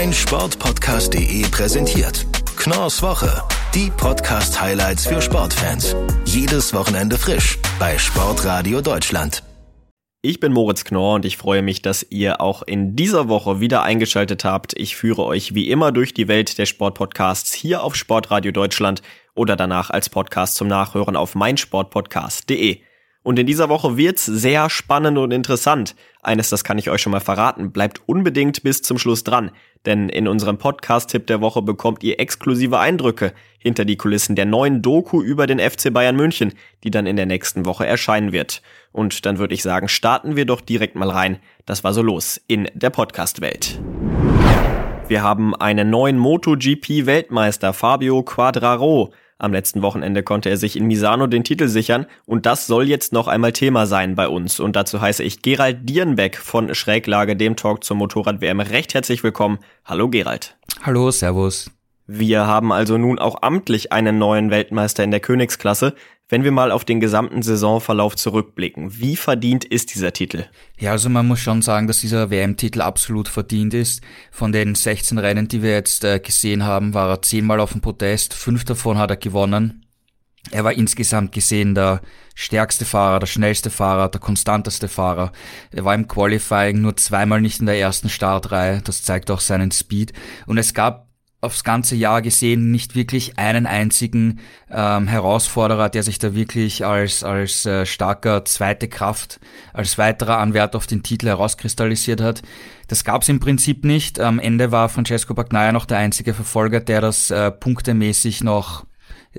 mein Sportpodcast.de präsentiert Knorrs Woche. Die Podcast-Highlights für Sportfans. Jedes Wochenende frisch bei Sportradio Deutschland. Ich bin Moritz Knorr und ich freue mich, dass ihr auch in dieser Woche wieder eingeschaltet habt. Ich führe euch wie immer durch die Welt der Sportpodcasts hier auf Sportradio Deutschland oder danach als Podcast zum Nachhören auf meinsportpodcast.de. Und in dieser Woche wird's sehr spannend und interessant. Eines, das kann ich euch schon mal verraten, bleibt unbedingt bis zum Schluss dran, denn in unserem Podcast-Tipp der Woche bekommt ihr exklusive Eindrücke hinter die Kulissen der neuen Doku über den FC Bayern München, die dann in der nächsten Woche erscheinen wird. Und dann würde ich sagen, starten wir doch direkt mal rein. Das war so los in der Podcast-Welt. Wir haben einen neuen MotoGP-Weltmeister, Fabio Quadraro. Am letzten Wochenende konnte er sich in Misano den Titel sichern und das soll jetzt noch einmal Thema sein bei uns. Und dazu heiße ich Gerald Dierenbeck von Schräglage, dem Talk zur Motorrad-WM, recht herzlich willkommen. Hallo Gerald. Hallo, Servus. Wir haben also nun auch amtlich einen neuen Weltmeister in der Königsklasse. Wenn wir mal auf den gesamten Saisonverlauf zurückblicken, wie verdient ist dieser Titel? Ja, also man muss schon sagen, dass dieser WM-Titel absolut verdient ist. Von den 16 Rennen, die wir jetzt äh, gesehen haben, war er zehnmal auf dem Podest, fünf davon hat er gewonnen. Er war insgesamt gesehen der stärkste Fahrer, der schnellste Fahrer, der konstanteste Fahrer. Er war im Qualifying nur zweimal nicht in der ersten Startreihe. Das zeigt auch seinen Speed. Und es gab aufs ganze Jahr gesehen nicht wirklich einen einzigen ähm, Herausforderer, der sich da wirklich als, als äh, starker zweite Kraft, als weiterer Anwärter auf den Titel herauskristallisiert hat. Das gab es im Prinzip nicht. Am Ende war Francesco Bagnaia noch der einzige Verfolger, der das äh, punktemäßig noch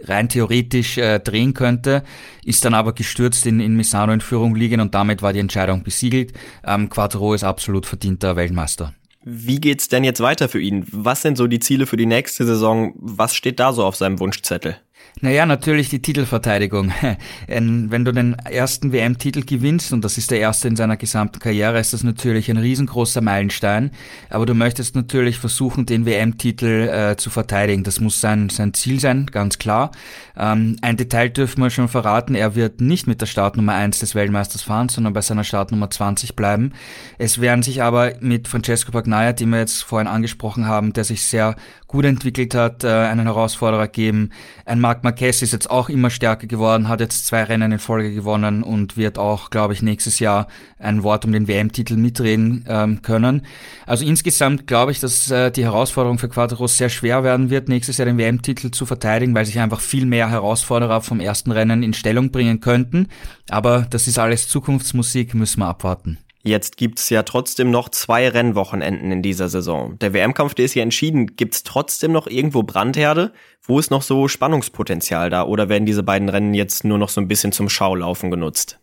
rein theoretisch äh, drehen könnte, ist dann aber gestürzt in, in Misano in Führung liegen und damit war die Entscheidung besiegelt. Ähm, Quattro ist absolut verdienter Weltmeister. Wie geht's denn jetzt weiter für ihn? Was sind so die Ziele für die nächste Saison? Was steht da so auf seinem Wunschzettel? Naja, natürlich die Titelverteidigung. Wenn du den ersten WM-Titel gewinnst, und das ist der erste in seiner gesamten Karriere, ist das natürlich ein riesengroßer Meilenstein. Aber du möchtest natürlich versuchen, den WM-Titel äh, zu verteidigen. Das muss sein, sein Ziel sein, ganz klar. Ähm, ein Detail dürfen wir schon verraten, er wird nicht mit der Startnummer 1 des Weltmeisters fahren, sondern bei seiner Startnummer 20 bleiben. Es werden sich aber mit Francesco Bagnaia, den wir jetzt vorhin angesprochen haben, der sich sehr gut entwickelt hat, äh, einen Herausforderer geben. Ein Marc Marquez ist jetzt auch immer stärker geworden, hat jetzt zwei Rennen in Folge gewonnen und wird auch, glaube ich, nächstes Jahr ein Wort um den WM-Titel mitreden ähm, können. Also insgesamt glaube ich, dass äh, die Herausforderung für Quadros sehr schwer werden wird, nächstes Jahr den WM-Titel zu verteidigen, weil sich einfach viel mehr Herausforderer vom ersten Rennen in Stellung bringen könnten. Aber das ist alles Zukunftsmusik, müssen wir abwarten. Jetzt gibt's ja trotzdem noch zwei Rennwochenenden in dieser Saison. Der WM-Kampf, der ist ja entschieden. Gibt's trotzdem noch irgendwo Brandherde? Wo ist noch so Spannungspotenzial da? Oder werden diese beiden Rennen jetzt nur noch so ein bisschen zum Schaulaufen genutzt?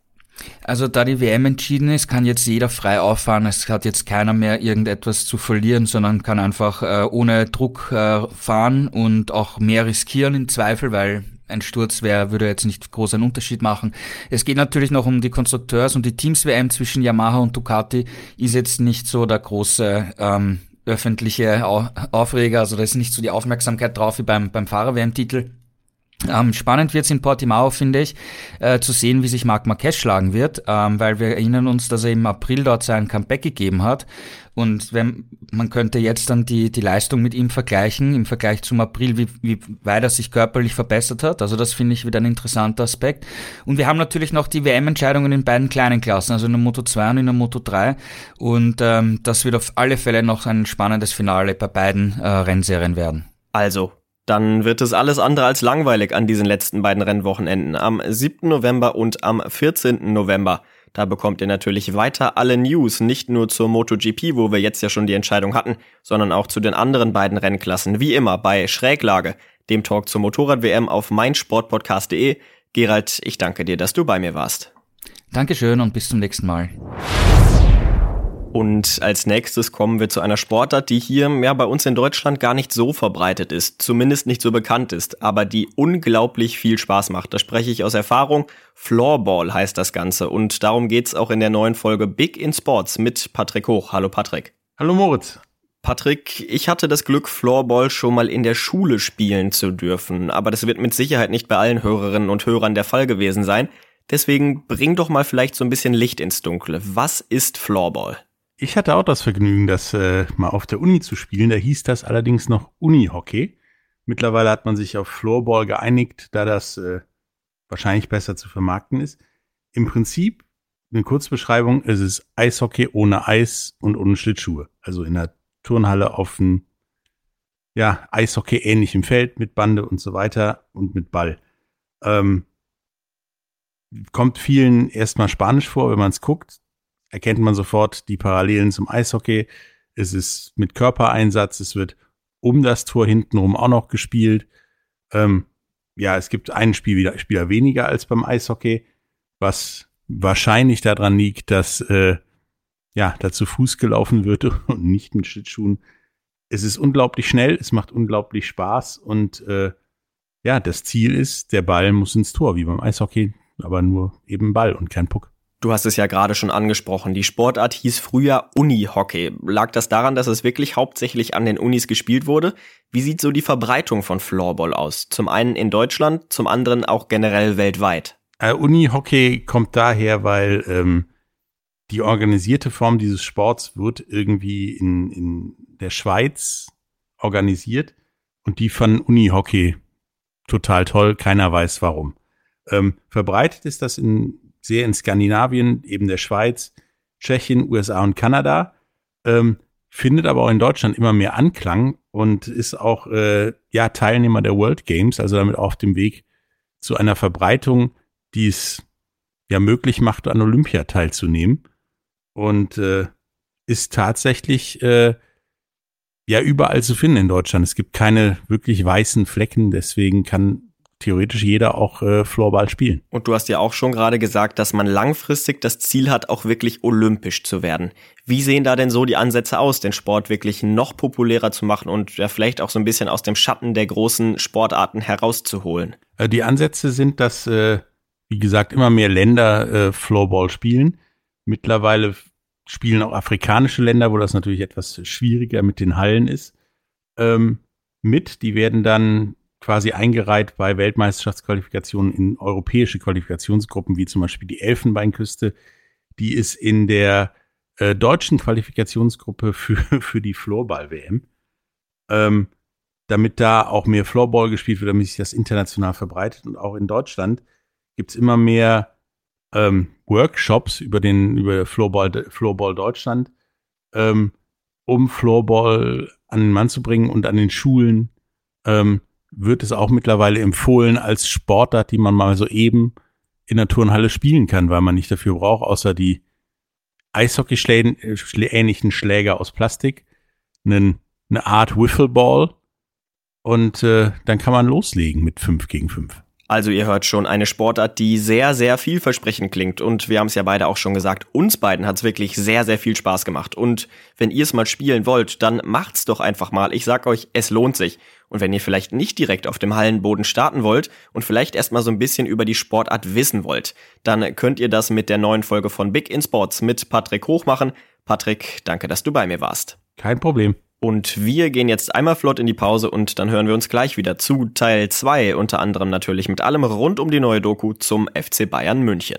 Also da die WM entschieden ist, kann jetzt jeder frei auffahren. Es hat jetzt keiner mehr irgendetwas zu verlieren, sondern kann einfach äh, ohne Druck äh, fahren und auch mehr riskieren im Zweifel, weil ein Sturz wäre, würde jetzt nicht groß einen Unterschied machen. Es geht natürlich noch um die Konstrukteurs- und die Teams-WM zwischen Yamaha und Ducati ist jetzt nicht so der große ähm, öffentliche Aufreger, also da ist nicht so die Aufmerksamkeit drauf wie beim, beim Fahrer-WM-Titel. Ähm, spannend wird es in Portimao, finde ich, äh, zu sehen, wie sich Marc Marquez schlagen wird, ähm, weil wir erinnern uns, dass er im April dort sein Comeback gegeben hat. Und wenn man könnte jetzt dann die, die Leistung mit ihm vergleichen, im Vergleich zum April, wie, wie weit er sich körperlich verbessert hat. Also das finde ich wieder ein interessanter Aspekt. Und wir haben natürlich noch die WM-Entscheidungen in beiden kleinen Klassen, also in der Moto 2 und in der Moto 3. Und ähm, das wird auf alle Fälle noch ein spannendes Finale bei beiden äh, Rennserien werden. Also, dann wird es alles andere als langweilig an diesen letzten beiden Rennwochenenden am 7. November und am 14. November. Da bekommt ihr natürlich weiter alle News, nicht nur zur MotoGP, wo wir jetzt ja schon die Entscheidung hatten, sondern auch zu den anderen beiden Rennklassen, wie immer bei Schräglage, dem Talk zur Motorrad-WM auf meinsportpodcast.de. Gerald, ich danke dir, dass du bei mir warst. Dankeschön und bis zum nächsten Mal. Und als nächstes kommen wir zu einer Sportart, die hier ja bei uns in Deutschland gar nicht so verbreitet ist, zumindest nicht so bekannt ist, aber die unglaublich viel Spaß macht. Da spreche ich aus Erfahrung. Floorball heißt das Ganze und darum geht's auch in der neuen Folge Big in Sports mit Patrick Hoch. Hallo Patrick. Hallo Moritz. Patrick, ich hatte das Glück, Floorball schon mal in der Schule spielen zu dürfen, aber das wird mit Sicherheit nicht bei allen Hörerinnen und Hörern der Fall gewesen sein. Deswegen bring doch mal vielleicht so ein bisschen Licht ins Dunkle. Was ist Floorball? Ich hatte auch das Vergnügen, das äh, mal auf der Uni zu spielen. Da hieß das allerdings noch Uni-Hockey. Mittlerweile hat man sich auf Floorball geeinigt, da das äh, wahrscheinlich besser zu vermarkten ist. Im Prinzip eine Kurzbeschreibung, es ist Eishockey ohne Eis und ohne Schlittschuhe. Also in der Turnhalle auf einem ja, Eishockey ähnlichem Feld mit Bande und so weiter und mit Ball. Ähm, kommt vielen erstmal Spanisch vor, wenn man es guckt, erkennt man sofort die Parallelen zum Eishockey. Es ist mit Körpereinsatz, es wird um das Tor hintenrum auch noch gespielt. Ähm, ja, es gibt einen Spiel, Spieler weniger als beim Eishockey, was wahrscheinlich daran liegt, dass äh, ja, da zu Fuß gelaufen wird und nicht mit Schlittschuhen. Es ist unglaublich schnell, es macht unglaublich Spaß und äh, ja, das Ziel ist, der Ball muss ins Tor, wie beim Eishockey, aber nur eben Ball und kein Puck. Du hast es ja gerade schon angesprochen. Die Sportart hieß früher Uni-Hockey. Lag das daran, dass es wirklich hauptsächlich an den Unis gespielt wurde? Wie sieht so die Verbreitung von Floorball aus? Zum einen in Deutschland, zum anderen auch generell weltweit. Äh, Uni-Hockey kommt daher, weil ähm, die organisierte Form dieses Sports wird irgendwie in, in der Schweiz organisiert und die fanden Uni-Hockey total toll. Keiner weiß warum. Ähm, verbreitet ist das in sehr in Skandinavien, eben der Schweiz, Tschechien, USA und Kanada, ähm, findet aber auch in Deutschland immer mehr Anklang und ist auch äh, ja Teilnehmer der World Games, also damit auf dem Weg zu einer Verbreitung, die es ja möglich macht, an Olympia teilzunehmen und äh, ist tatsächlich äh, ja überall zu finden in Deutschland. Es gibt keine wirklich weißen Flecken, deswegen kann theoretisch jeder auch äh, Floorball spielen. Und du hast ja auch schon gerade gesagt, dass man langfristig das Ziel hat, auch wirklich olympisch zu werden. Wie sehen da denn so die Ansätze aus, den Sport wirklich noch populärer zu machen und ja vielleicht auch so ein bisschen aus dem Schatten der großen Sportarten herauszuholen? Äh, die Ansätze sind, dass, äh, wie gesagt, immer mehr Länder äh, Floorball spielen. Mittlerweile spielen auch afrikanische Länder, wo das natürlich etwas schwieriger mit den Hallen ist, ähm, mit. Die werden dann quasi eingereiht bei Weltmeisterschaftsqualifikationen in europäische Qualifikationsgruppen, wie zum Beispiel die Elfenbeinküste. Die ist in der äh, deutschen Qualifikationsgruppe für, für die Floorball-WM. Ähm, damit da auch mehr Floorball gespielt wird, damit sich das international verbreitet. Und auch in Deutschland gibt's immer mehr ähm, Workshops über den über Floorball, Floorball Deutschland, ähm, um Floorball an den Mann zu bringen und an den Schulen ähm, wird es auch mittlerweile empfohlen als Sportart, die man mal so eben in der Turnhalle spielen kann, weil man nicht dafür braucht, außer die Eishockey-ähnlichen Schläger aus Plastik, einen, eine Art Wiffleball und äh, dann kann man loslegen mit 5 gegen 5. Also ihr hört schon, eine Sportart, die sehr, sehr vielversprechend klingt. Und wir haben es ja beide auch schon gesagt, uns beiden hat es wirklich sehr, sehr viel Spaß gemacht. Und wenn ihr es mal spielen wollt, dann macht's doch einfach mal. Ich sag euch, es lohnt sich. Und wenn ihr vielleicht nicht direkt auf dem Hallenboden starten wollt und vielleicht erstmal so ein bisschen über die Sportart wissen wollt, dann könnt ihr das mit der neuen Folge von Big in Sports mit Patrick Hoch machen. Patrick, danke, dass du bei mir warst. Kein Problem. Und wir gehen jetzt einmal flott in die Pause und dann hören wir uns gleich wieder zu Teil 2, unter anderem natürlich mit allem rund um die neue Doku zum FC Bayern München.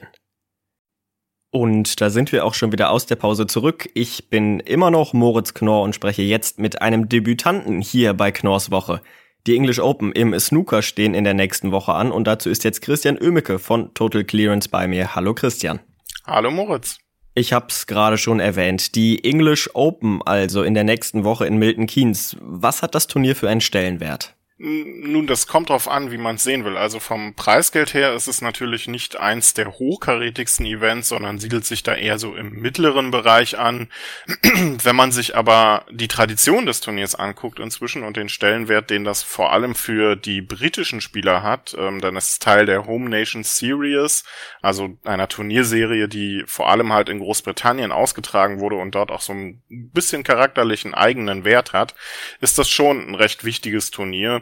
Und da sind wir auch schon wieder aus der Pause zurück. Ich bin immer noch Moritz Knorr und spreche jetzt mit einem Debütanten hier bei Knorrs Woche. Die English Open im Snooker stehen in der nächsten Woche an und dazu ist jetzt Christian Oemeke von Total Clearance bei mir. Hallo Christian. Hallo Moritz. Ich hab's gerade schon erwähnt. Die English Open also in der nächsten Woche in Milton Keynes. Was hat das Turnier für einen Stellenwert? Nun, das kommt drauf an, wie man es sehen will. Also vom Preisgeld her ist es natürlich nicht eins der hochkarätigsten Events, sondern siedelt sich da eher so im mittleren Bereich an. Wenn man sich aber die Tradition des Turniers anguckt inzwischen und den Stellenwert, den das vor allem für die britischen Spieler hat, ähm, dann ist es Teil der Home Nation Series, also einer Turnierserie, die vor allem halt in Großbritannien ausgetragen wurde und dort auch so ein bisschen charakterlichen eigenen Wert hat, ist das schon ein recht wichtiges Turnier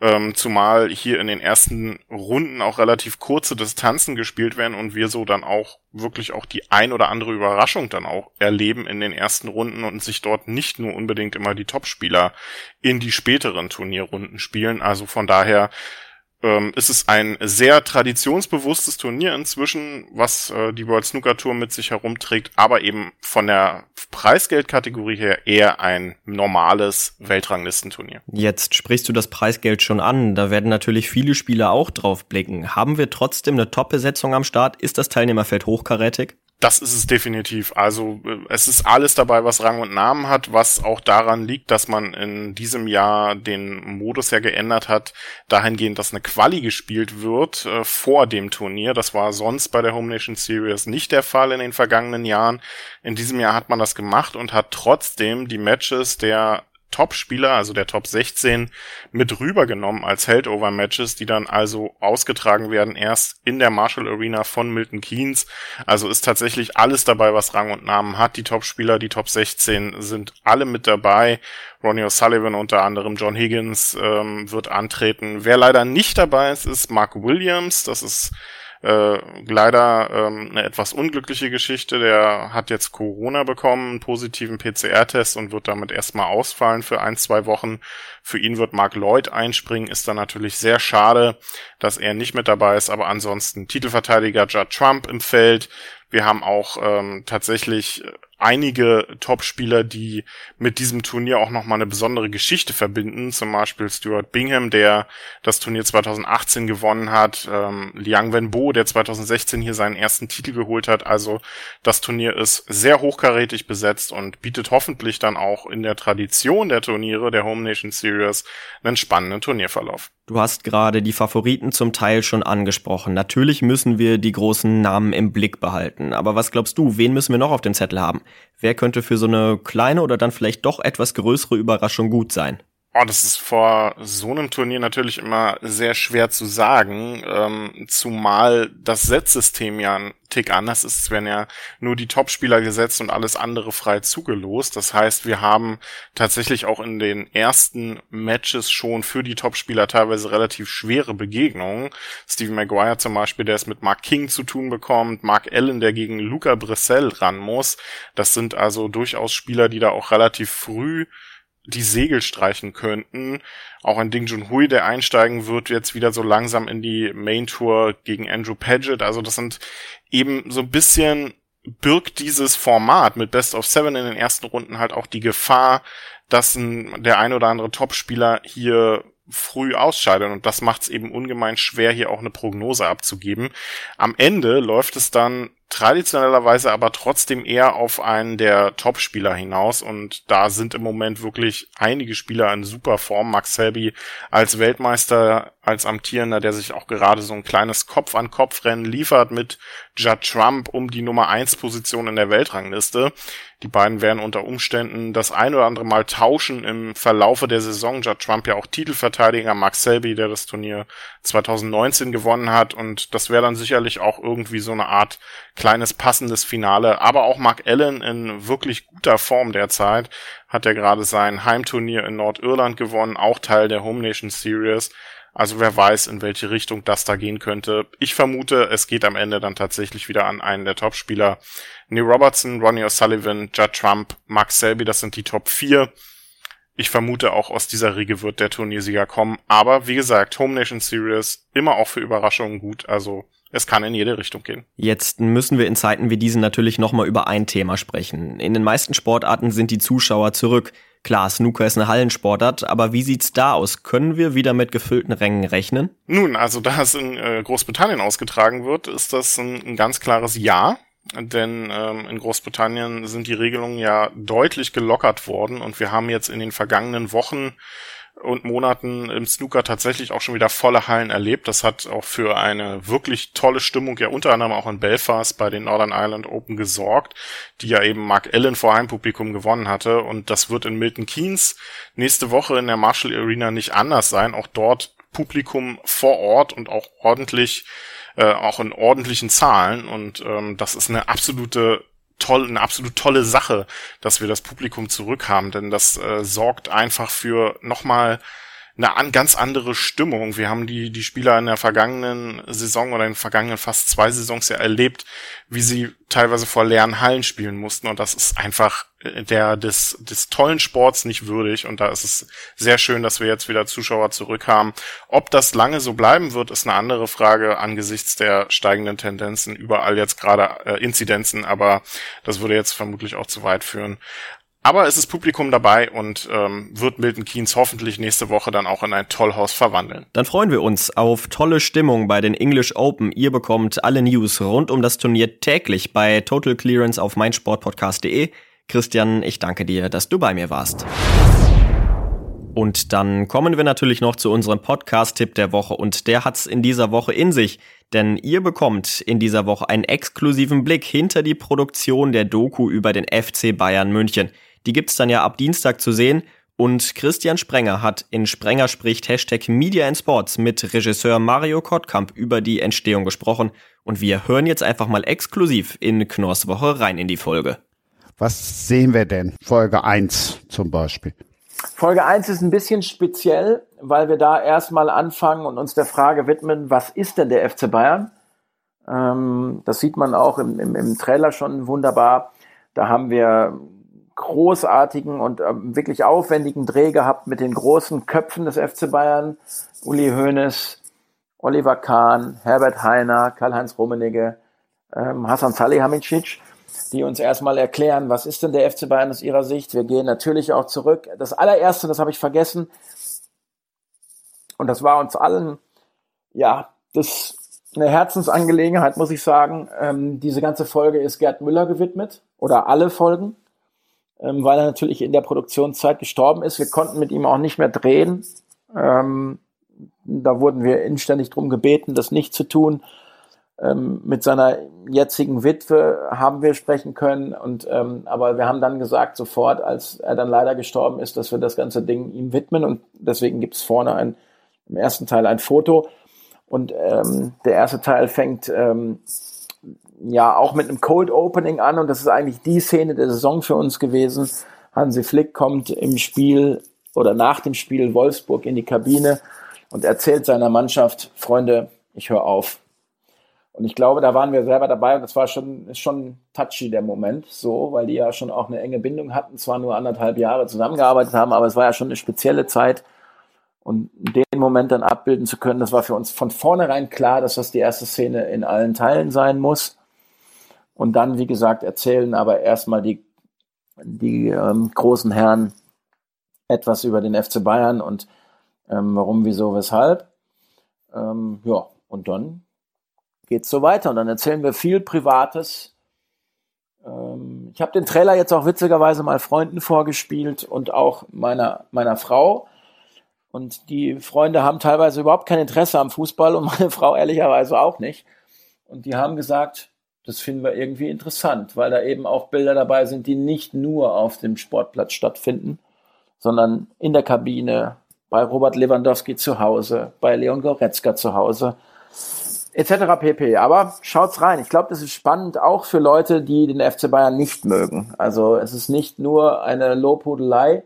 ähm, zumal hier in den ersten Runden auch relativ kurze Distanzen gespielt werden und wir so dann auch wirklich auch die ein oder andere Überraschung dann auch erleben in den ersten Runden und sich dort nicht nur unbedingt immer die Topspieler in die späteren Turnierrunden spielen. Also von daher ähm, ist es ein sehr traditionsbewusstes Turnier inzwischen, was äh, die World Snooker Tour mit sich herumträgt, aber eben von der Preisgeldkategorie her eher ein normales Weltranglistenturnier. Jetzt sprichst du das Preisgeld schon an, da werden natürlich viele Spieler auch drauf blicken. Haben wir trotzdem eine Top-Besetzung am Start? Ist das Teilnehmerfeld hochkarätig? Das ist es definitiv. Also äh, es ist alles dabei, was Rang und Namen hat, was auch daran liegt, dass man in diesem Jahr den Modus ja geändert hat, dahingehend, dass eine Quali gespielt wird äh, vor dem Turnier. Das war sonst bei der Home Nation Series nicht der Fall in den vergangenen Jahren. In diesem Jahr hat man das gemacht und hat trotzdem die Matches der Top-Spieler, also der Top 16, mit rübergenommen als Heldover-Matches, die dann also ausgetragen werden erst in der Marshall Arena von Milton Keynes. Also ist tatsächlich alles dabei, was Rang und Namen hat. Die Top-Spieler, die Top 16 sind alle mit dabei. Ronnie O'Sullivan unter anderem, John Higgins ähm, wird antreten. Wer leider nicht dabei ist, ist Mark Williams. Das ist äh, leider ähm, eine etwas unglückliche Geschichte. Der hat jetzt Corona bekommen, einen positiven PCR-Test und wird damit erstmal ausfallen für ein, zwei Wochen. Für ihn wird Mark Lloyd einspringen. Ist dann natürlich sehr schade, dass er nicht mit dabei ist. Aber ansonsten Titelverteidiger Judd Trump im Feld. Wir haben auch ähm, tatsächlich einige Topspieler, die mit diesem Turnier auch nochmal eine besondere Geschichte verbinden. Zum Beispiel Stuart Bingham, der das Turnier 2018 gewonnen hat. Ähm, Liang Wenbo, der 2016 hier seinen ersten Titel geholt hat. Also das Turnier ist sehr hochkarätig besetzt und bietet hoffentlich dann auch in der Tradition der Turniere der Home Nation Series einen spannenden Turnierverlauf. Du hast gerade die Favoriten zum Teil schon angesprochen. Natürlich müssen wir die großen Namen im Blick behalten. Aber was glaubst du, wen müssen wir noch auf dem Zettel haben? Wer könnte für so eine kleine oder dann vielleicht doch etwas größere Überraschung gut sein? Oh, das ist vor so einem Turnier natürlich immer sehr schwer zu sagen, ähm, zumal das Setzsystem ja ein Tick anders ist. Werden ja nur die Topspieler gesetzt und alles andere frei zugelost. Das heißt, wir haben tatsächlich auch in den ersten Matches schon für die Topspieler teilweise relativ schwere Begegnungen. Steven Maguire zum Beispiel, der es mit Mark King zu tun bekommt, Mark Allen, der gegen Luca Brissell ran muss. Das sind also durchaus Spieler, die da auch relativ früh die Segel streichen könnten. Auch ein Ding Junhui, der einsteigen wird, jetzt wieder so langsam in die Main Tour gegen Andrew Paget. Also das sind eben so ein bisschen birgt dieses Format mit Best of Seven in den ersten Runden halt auch die Gefahr, dass ein, der ein oder andere Topspieler hier früh ausscheidet und das macht es eben ungemein schwer, hier auch eine Prognose abzugeben. Am Ende läuft es dann traditionellerweise aber trotzdem eher auf einen der Top-Spieler hinaus und da sind im Moment wirklich einige Spieler in super Form. Max Selby als Weltmeister, als amtierender, der sich auch gerade so ein kleines Kopf-an-Kopf-Rennen liefert mit Judd Trump um die Nummer 1 Position in der Weltrangliste. Die beiden werden unter Umständen das ein oder andere Mal tauschen im Verlaufe der Saison. Judd Trump ja auch Titelverteidiger, Max Selby, der das Turnier 2019 gewonnen hat und das wäre dann sicherlich auch irgendwie so eine Art kleines passendes Finale. Aber auch Mark Allen in wirklich guter Form derzeit hat er gerade sein Heimturnier in Nordirland gewonnen, auch Teil der Home Nation Series. Also wer weiß, in welche Richtung das da gehen könnte. Ich vermute, es geht am Ende dann tatsächlich wieder an einen der Topspieler. Neil Robertson, Ronnie O'Sullivan, Judd Trump, Max Selby, das sind die Top 4. Ich vermute auch aus dieser Riege wird der Turniersieger kommen. Aber wie gesagt, Home Nation Series immer auch für Überraschungen gut. Also es kann in jede Richtung gehen. Jetzt müssen wir in Zeiten wie diesen natürlich nochmal über ein Thema sprechen. In den meisten Sportarten sind die Zuschauer zurück. Klar, Snooker ist eine Hallensportart, aber wie sieht's da aus? Können wir wieder mit gefüllten Rängen rechnen? Nun, also da es in äh, Großbritannien ausgetragen wird, ist das ein, ein ganz klares Ja. Denn ähm, in Großbritannien sind die Regelungen ja deutlich gelockert worden und wir haben jetzt in den vergangenen Wochen und Monaten im Snooker tatsächlich auch schon wieder volle Hallen erlebt. Das hat auch für eine wirklich tolle Stimmung ja unter anderem auch in Belfast bei den Northern Ireland Open gesorgt, die ja eben Mark Allen vor Heimpublikum gewonnen hatte. Und das wird in Milton Keynes nächste Woche in der Marshall Arena nicht anders sein. Auch dort Publikum vor Ort und auch ordentlich, äh, auch in ordentlichen Zahlen. Und ähm, das ist eine absolute toll, eine absolut tolle Sache, dass wir das Publikum zurückhaben, denn das äh, sorgt einfach für nochmal eine ganz andere Stimmung. Wir haben die, die Spieler in der vergangenen Saison oder in den vergangenen fast zwei Saisons ja erlebt, wie sie teilweise vor leeren Hallen spielen mussten. Und das ist einfach äh, der des, des tollen Sports nicht würdig. Und da ist es sehr schön, dass wir jetzt wieder Zuschauer zurück haben. Ob das lange so bleiben wird, ist eine andere Frage angesichts der steigenden Tendenzen. Überall jetzt gerade äh, Inzidenzen, aber das würde jetzt vermutlich auch zu weit führen. Aber es ist Publikum dabei und ähm, wird Milton Keynes hoffentlich nächste Woche dann auch in ein Tollhaus verwandeln. Dann freuen wir uns auf tolle Stimmung bei den English Open. Ihr bekommt alle News rund um das Turnier täglich bei Total Clearance auf meinsportpodcast.de. Christian, ich danke dir, dass du bei mir warst. Und dann kommen wir natürlich noch zu unserem Podcast-Tipp der Woche und der hat's in dieser Woche in sich, denn ihr bekommt in dieser Woche einen exklusiven Blick hinter die Produktion der Doku über den FC Bayern München. Die gibt's dann ja ab Dienstag zu sehen. Und Christian Sprenger hat in Sprenger spricht Hashtag Media and Sports mit Regisseur Mario Kottkamp über die Entstehung gesprochen. Und wir hören jetzt einfach mal exklusiv in Knorrs Woche rein in die Folge. Was sehen wir denn? Folge 1 zum Beispiel. Folge 1 ist ein bisschen speziell, weil wir da erstmal anfangen und uns der Frage widmen, was ist denn der FC Bayern? Ähm, das sieht man auch im, im, im Trailer schon wunderbar. Da haben wir großartigen und ähm, wirklich aufwendigen Dreh gehabt mit den großen Köpfen des FC Bayern. Uli Hoeneß, Oliver Kahn, Herbert Heiner, Karl-Heinz Rummenigge, ähm, Hasan Salihamidzic, die uns erstmal erklären, was ist denn der FC Bayern aus ihrer Sicht. Wir gehen natürlich auch zurück. Das allererste, das habe ich vergessen, und das war uns allen, ja, das eine Herzensangelegenheit, muss ich sagen. Ähm, diese ganze Folge ist Gerd Müller gewidmet oder alle Folgen ähm, weil er natürlich in der Produktionszeit gestorben ist. Wir konnten mit ihm auch nicht mehr drehen. Ähm, da wurden wir inständig drum gebeten, das nicht zu tun. Ähm, mit seiner jetzigen Witwe haben wir sprechen können und ähm, aber wir haben dann gesagt sofort, als er dann leider gestorben ist, dass wir das ganze Ding ihm widmen und deswegen gibt es vorne ein im ersten Teil ein Foto und ähm, der erste Teil fängt ähm, ja auch mit einem Cold Opening an und das ist eigentlich die Szene der Saison für uns gewesen. Hansi Flick kommt im Spiel oder nach dem Spiel Wolfsburg in die Kabine und erzählt seiner Mannschaft, Freunde, ich höre auf. Und ich glaube, da waren wir selber dabei und das war schon, schon touchy der Moment, so, weil die ja schon auch eine enge Bindung hatten, zwar nur anderthalb Jahre zusammengearbeitet haben, aber es war ja schon eine spezielle Zeit. Und den Moment dann abbilden zu können, das war für uns von vornherein klar, dass das die erste Szene in allen Teilen sein muss. Und dann, wie gesagt, erzählen aber erstmal die, die ähm, großen Herren etwas über den FC Bayern und ähm, warum, wieso, weshalb. Ähm, ja, und dann geht's so weiter und dann erzählen wir viel Privates. Ähm, ich habe den Trailer jetzt auch witzigerweise mal Freunden vorgespielt und auch meiner, meiner Frau. Und die Freunde haben teilweise überhaupt kein Interesse am Fußball und meine Frau ehrlicherweise auch nicht. Und die haben gesagt, das finden wir irgendwie interessant, weil da eben auch Bilder dabei sind, die nicht nur auf dem Sportplatz stattfinden, sondern in der Kabine, bei Robert Lewandowski zu Hause, bei Leon Goretzka zu Hause, etc. pp. Aber schaut's rein. Ich glaube, das ist spannend auch für Leute, die den FC Bayern nicht mögen. Also es ist nicht nur eine Lobhudelei,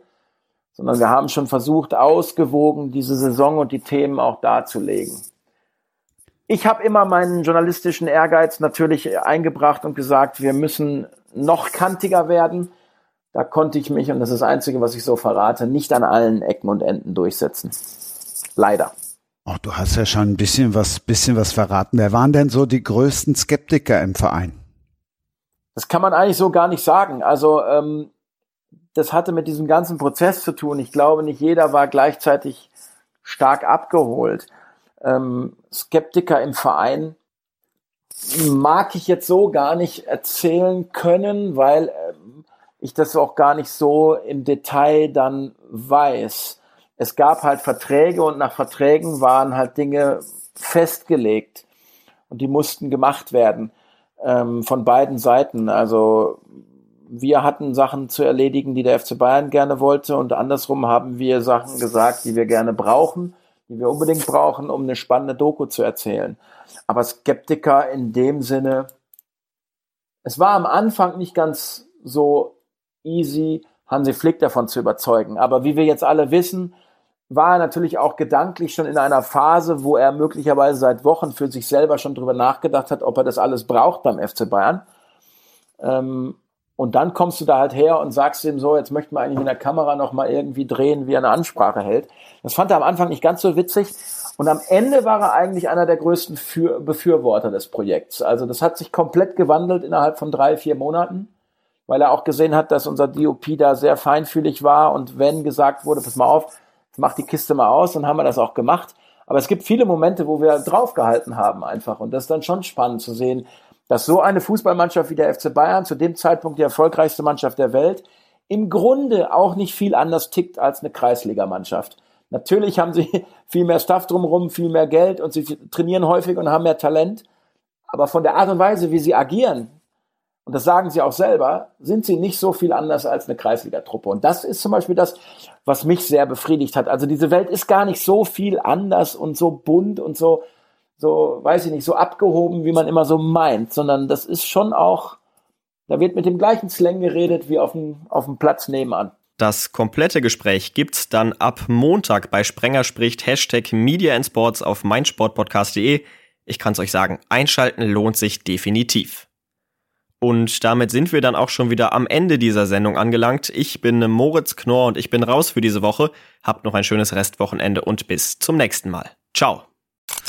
sondern wir haben schon versucht, ausgewogen diese Saison und die Themen auch darzulegen ich habe immer meinen journalistischen Ehrgeiz natürlich eingebracht und gesagt, wir müssen noch kantiger werden. Da konnte ich mich, und das ist das Einzige, was ich so verrate, nicht an allen Ecken und Enden durchsetzen. Leider. Oh, du hast ja schon ein bisschen was, bisschen was verraten. Wer waren denn so die größten Skeptiker im Verein? Das kann man eigentlich so gar nicht sagen. Also ähm, das hatte mit diesem ganzen Prozess zu tun. Ich glaube, nicht jeder war gleichzeitig stark abgeholt ähm, Skeptiker im Verein mag ich jetzt so gar nicht erzählen können, weil ähm, ich das auch gar nicht so im Detail dann weiß. Es gab halt Verträge und nach Verträgen waren halt Dinge festgelegt und die mussten gemacht werden ähm, von beiden Seiten. Also wir hatten Sachen zu erledigen, die der FC Bayern gerne wollte und andersrum haben wir Sachen gesagt, die wir gerne brauchen die wir unbedingt brauchen, um eine spannende Doku zu erzählen. Aber Skeptiker in dem Sinne, es war am Anfang nicht ganz so easy, Hansi Flick davon zu überzeugen. Aber wie wir jetzt alle wissen, war er natürlich auch gedanklich schon in einer Phase, wo er möglicherweise seit Wochen für sich selber schon drüber nachgedacht hat, ob er das alles braucht beim FC Bayern. Ähm, und dann kommst du da halt her und sagst ihm so, jetzt möchten wir eigentlich in der Kamera noch mal irgendwie drehen, wie er eine Ansprache hält. Das fand er am Anfang nicht ganz so witzig. Und am Ende war er eigentlich einer der größten Für Befürworter des Projekts. Also das hat sich komplett gewandelt innerhalb von drei, vier Monaten, weil er auch gesehen hat, dass unser DOP da sehr feinfühlig war. Und wenn gesagt wurde, pass mal auf, mach die Kiste mal aus, dann haben wir das auch gemacht. Aber es gibt viele Momente, wo wir draufgehalten haben einfach. Und das ist dann schon spannend zu sehen, dass so eine Fußballmannschaft wie der FC Bayern, zu dem Zeitpunkt die erfolgreichste Mannschaft der Welt, im Grunde auch nicht viel anders tickt als eine Kreisligamannschaft. Natürlich haben sie viel mehr Stuff drumherum, viel mehr Geld und sie trainieren häufig und haben mehr Talent. Aber von der Art und Weise, wie sie agieren, und das sagen sie auch selber, sind sie nicht so viel anders als eine Kreisligatruppe. Und das ist zum Beispiel das, was mich sehr befriedigt hat. Also diese Welt ist gar nicht so viel anders und so bunt und so, so, weiß ich nicht, so abgehoben, wie man immer so meint, sondern das ist schon auch, da wird mit dem gleichen Slang geredet wie auf dem, auf dem Platz nebenan. Das komplette Gespräch gibt's dann ab Montag bei Sprenger spricht Hashtag Media and Sports auf meinsportpodcast.de. Ich kann's euch sagen, einschalten lohnt sich definitiv. Und damit sind wir dann auch schon wieder am Ende dieser Sendung angelangt. Ich bin Moritz Knorr und ich bin raus für diese Woche. Habt noch ein schönes Restwochenende und bis zum nächsten Mal. Ciao.